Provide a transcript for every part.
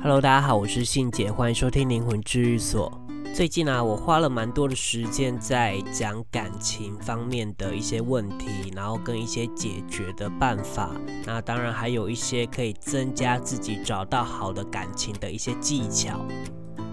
Hello，大家好，我是信姐，欢迎收听灵魂治愈所。最近啊，我花了蛮多的时间在讲感情方面的一些问题，然后跟一些解决的办法。那当然还有一些可以增加自己找到好的感情的一些技巧。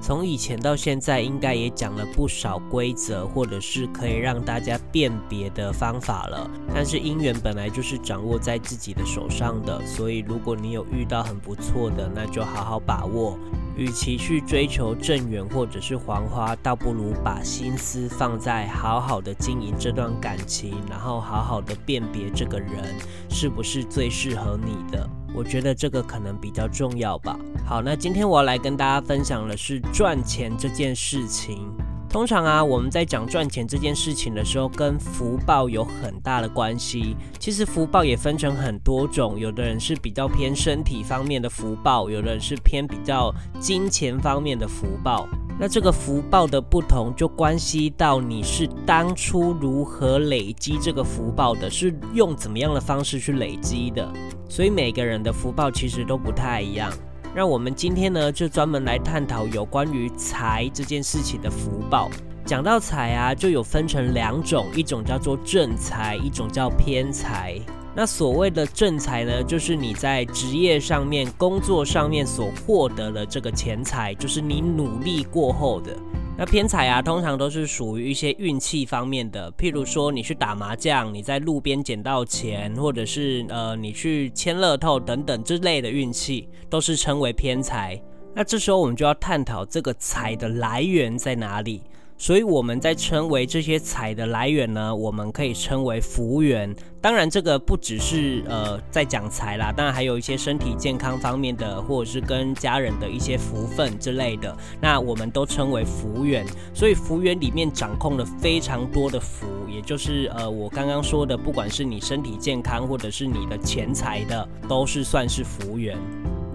从以前到现在，应该也讲了不少规则，或者是可以让大家辨别的方法了。但是姻缘本来就是掌握在自己的手上的，所以如果你有遇到很不错的，那就好好把握。与其去追求正缘或者是黄花，倒不如把心思放在好好的经营这段感情，然后好好的辨别这个人是不是最适合你的。我觉得这个可能比较重要吧。好，那今天我要来跟大家分享的是赚钱这件事情。通常啊，我们在讲赚钱这件事情的时候，跟福报有很大的关系。其实福报也分成很多种，有的人是比较偏身体方面的福报，有的人是偏比较金钱方面的福报。那这个福报的不同，就关系到你是当初如何累积这个福报的，是用怎么样的方式去累积的。所以每个人的福报其实都不太一样。那我们今天呢，就专门来探讨有关于财这件事情的福报。讲到财啊，就有分成两种，一种叫做正财，一种叫偏财。那所谓的正财呢，就是你在职业上面、工作上面所获得的这个钱财，就是你努力过后的。那偏财啊，通常都是属于一些运气方面的，譬如说你去打麻将，你在路边捡到钱，或者是呃你去签乐透等等之类的运气，都是称为偏财。那这时候我们就要探讨这个财的来源在哪里。所以我们在称为这些财的来源呢，我们可以称为福源。当然，这个不只是呃在讲财啦，当然还有一些身体健康方面的，或者是跟家人的一些福分之类的，那我们都称为福缘。所以福缘里面掌控了非常多的福，也就是呃我刚刚说的，不管是你身体健康，或者是你的钱财的，都是算是福缘。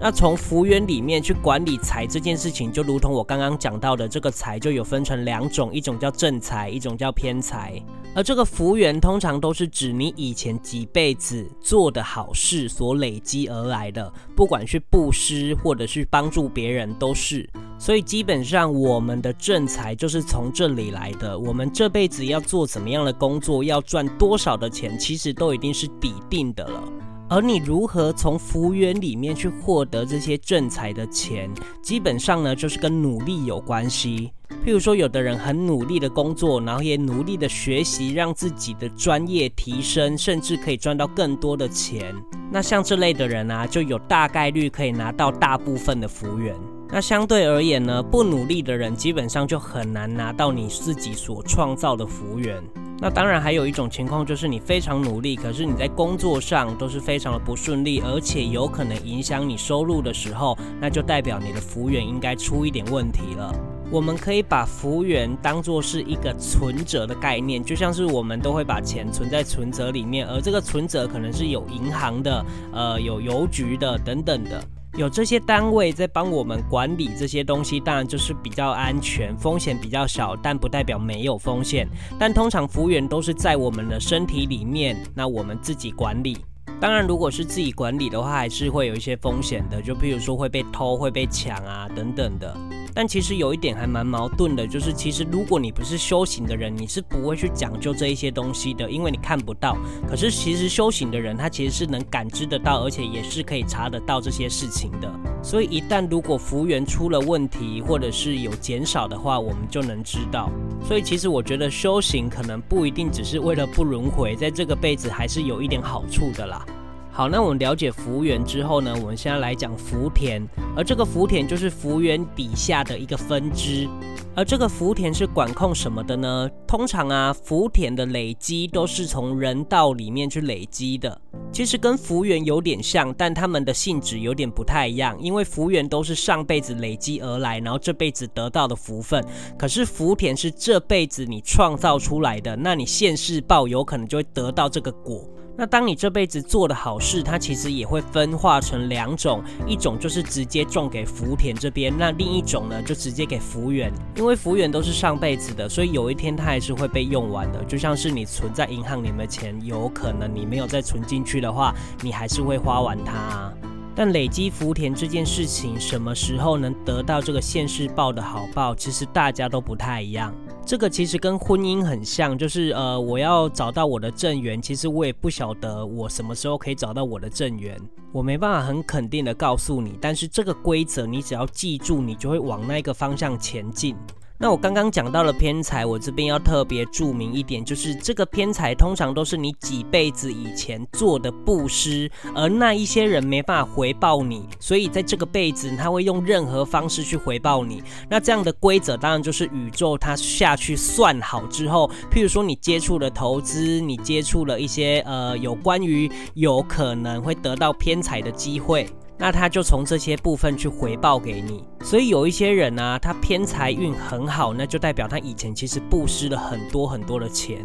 那从福缘里面去管理财这件事情，就如同我刚刚讲到的，这个财就有分成两种，一种叫正财，一种叫偏财。而这个福缘通常都是指你以前几辈子做的好事所累积而来的，不管是布施或者是帮助别人都是。所以基本上我们的正财就是从这里来的。我们这辈子要做怎么样的工作，要赚多少的钱，其实都已经是底定的了。而你如何从福缘里面去获得这些正财的钱，基本上呢，就是跟努力有关系。譬如说，有的人很努力的工作，然后也努力的学习，让自己的专业提升，甚至可以赚到更多的钱。那像这类的人啊，就有大概率可以拿到大部分的福缘。那相对而言呢，不努力的人基本上就很难拿到你自己所创造的福缘。那当然还有一种情况，就是你非常努力，可是你在工作上都是非常的不顺利，而且有可能影响你收入的时候，那就代表你的福缘应该出一点问题了。我们可以把福缘当作是一个存折的概念，就像是我们都会把钱存在存折里面，而这个存折可能是有银行的，呃，有邮局的等等的。有这些单位在帮我们管理这些东西，当然就是比较安全，风险比较小，但不代表没有风险。但通常服务员都是在我们的身体里面，那我们自己管理。当然，如果是自己管理的话，还是会有一些风险的，就譬如说会被偷、会被抢啊等等的。但其实有一点还蛮矛盾的，就是其实如果你不是修行的人，你是不会去讲究这一些东西的，因为你看不到。可是其实修行的人，他其实是能感知得到，而且也是可以查得到这些事情的。所以一旦如果服务员出了问题，或者是有减少的话，我们就能知道。所以其实我觉得修行可能不一定只是为了不轮回，在这个辈子还是有一点好处的啦。好，那我们了解福缘之后呢，我们现在来讲福田，而这个福田就是福缘底下的一个分支，而这个福田是管控什么的呢？通常啊，福田的累积都是从人道里面去累积的，其实跟福缘有点像，但他们的性质有点不太一样，因为福缘都是上辈子累积而来，然后这辈子得到的福分，可是福田是这辈子你创造出来的，那你现世报有可能就会得到这个果。那当你这辈子做的好事，它其实也会分化成两种，一种就是直接种给福田这边，那另一种呢就直接给福缘，因为福缘都是上辈子的，所以有一天它还是会被用完的，就像是你存在银行里面的钱，有可能你没有再存进去的话，你还是会花完它。但累积福田这件事情，什么时候能得到这个现世报的好报，其实大家都不太一样。这个其实跟婚姻很像，就是呃，我要找到我的正缘，其实我也不晓得我什么时候可以找到我的正缘，我没办法很肯定的告诉你。但是这个规则，你只要记住，你就会往那个方向前进。那我刚刚讲到了偏财，我这边要特别注明一点，就是这个偏财通常都是你几辈子以前做的布施，而那一些人没办法回报你，所以在这个辈子他会用任何方式去回报你。那这样的规则当然就是宇宙它下去算好之后，譬如说你接触了投资，你接触了一些呃有关于有可能会得到偏财的机会。那他就从这些部分去回报给你，所以有一些人呢、他偏财运很好，那就代表他以前其实布施了很多很多的钱。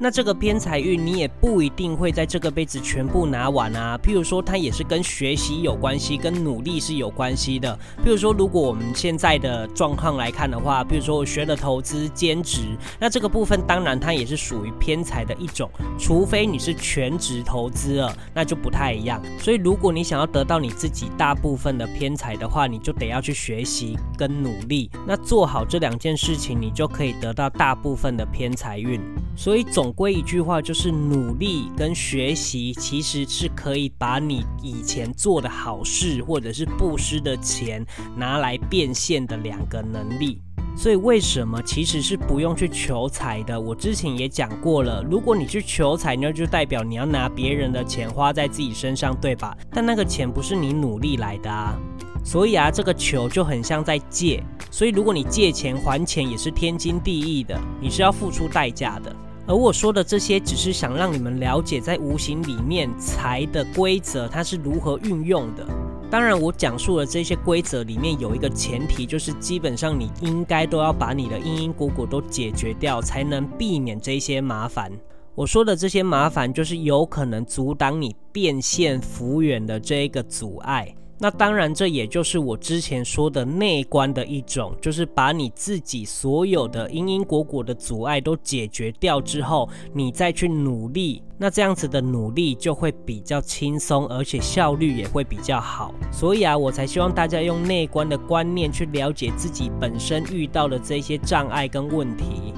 那这个偏财运，你也不一定会在这个辈子全部拿完啊。譬如说，它也是跟学习有关系，跟努力是有关系的。譬如说，如果我们现在的状况来看的话，譬如说我学了投资、兼职，那这个部分当然它也是属于偏财的一种，除非你是全职投资了，那就不太一样。所以，如果你想要得到你自己大部分的偏财的话，你就得要去学习跟努力。那做好这两件事情，你就可以得到大部分的偏财运。所以总。归一句话，就是努力跟学习其实是可以把你以前做的好事或者是布施的钱拿来变现的两个能力。所以为什么其实是不用去求财的？我之前也讲过了，如果你去求财，那就代表你要拿别人的钱花在自己身上，对吧？但那个钱不是你努力来的啊。所以啊，这个求就很像在借。所以如果你借钱还钱也是天经地义的，你是要付出代价的。而我说的这些，只是想让你们了解，在无形里面财的规则，它是如何运用的。当然，我讲述的这些规则里面有一个前提，就是基本上你应该都要把你的因因果果都解决掉，才能避免这些麻烦。我说的这些麻烦，就是有可能阻挡你变现福缘的这一个阻碍。那当然，这也就是我之前说的内观的一种，就是把你自己所有的因因果果的阻碍都解决掉之后，你再去努力，那这样子的努力就会比较轻松，而且效率也会比较好。所以啊，我才希望大家用内观的观念去了解自己本身遇到的这些障碍跟问题。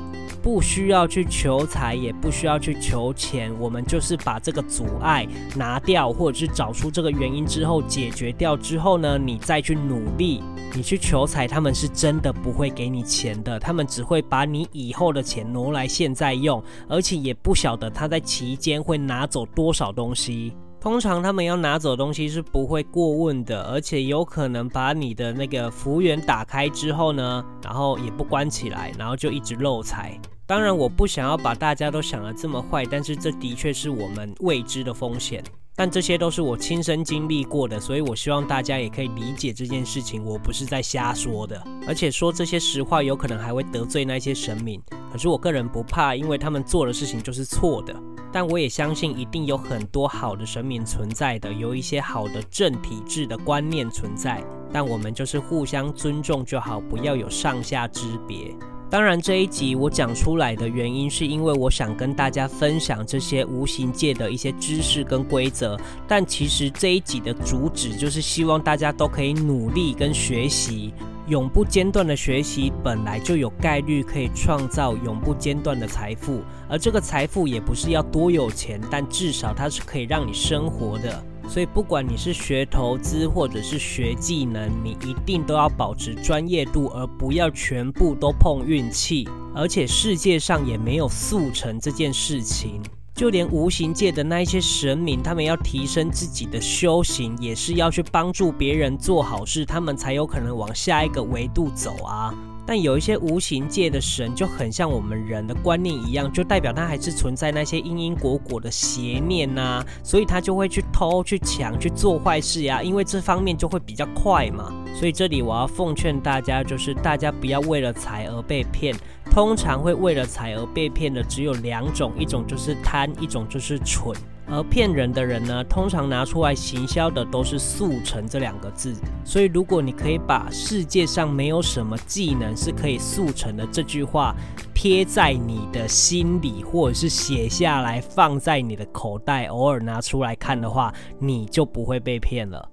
不需要去求财，也不需要去求钱，我们就是把这个阻碍拿掉，或者是找出这个原因之后解决掉之后呢，你再去努力。你去求财，他们是真的不会给你钱的，他们只会把你以后的钱挪来现在用，而且也不晓得他在期间会拿走多少东西。通常他们要拿走东西是不会过问的，而且有可能把你的那个福缘打开之后呢，然后也不关起来，然后就一直漏财。当然，我不想要把大家都想得这么坏，但是这的确是我们未知的风险。但这些都是我亲身经历过的，所以我希望大家也可以理解这件事情。我不是在瞎说的，而且说这些实话有可能还会得罪那些神明。可是我个人不怕，因为他们做的事情就是错的。但我也相信一定有很多好的神明存在的，有一些好的正体制的观念存在。但我们就是互相尊重就好，不要有上下之别。当然，这一集我讲出来的原因，是因为我想跟大家分享这些无形界的一些知识跟规则。但其实这一集的主旨，就是希望大家都可以努力跟学习，永不间断的学习，本来就有概率可以创造永不间断的财富。而这个财富也不是要多有钱，但至少它是可以让你生活的。所以，不管你是学投资或者是学技能，你一定都要保持专业度，而不要全部都碰运气。而且，世界上也没有速成这件事情。就连无形界的那一些神明，他们要提升自己的修行，也是要去帮助别人做好事，他们才有可能往下一个维度走啊。但有一些无形界的神就很像我们人的观念一样，就代表他还是存在那些因因果果的邪念呐、啊，所以他就会去偷、去抢、去做坏事呀，因为这方面就会比较快嘛。所以这里我要奉劝大家，就是大家不要为了财而被骗。通常会为了财而被骗的只有两种，一种就是贪，一种就是蠢。而骗人的人呢，通常拿出来行销的都是速成这两个字。所以，如果你可以把世界上没有什么技能是可以速成的这句话贴在你的心里，或者是写下来放在你的口袋，偶尔拿出来看的话，你就不会被骗了。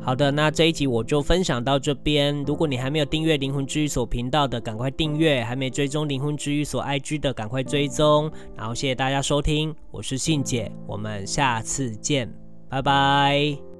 好的，那这一集我就分享到这边。如果你还没有订阅灵魂治愈所频道的，赶快订阅；还没追踪灵魂治愈所 IG 的，赶快追踪。然后谢谢大家收听，我是信姐，我们下次见，拜拜。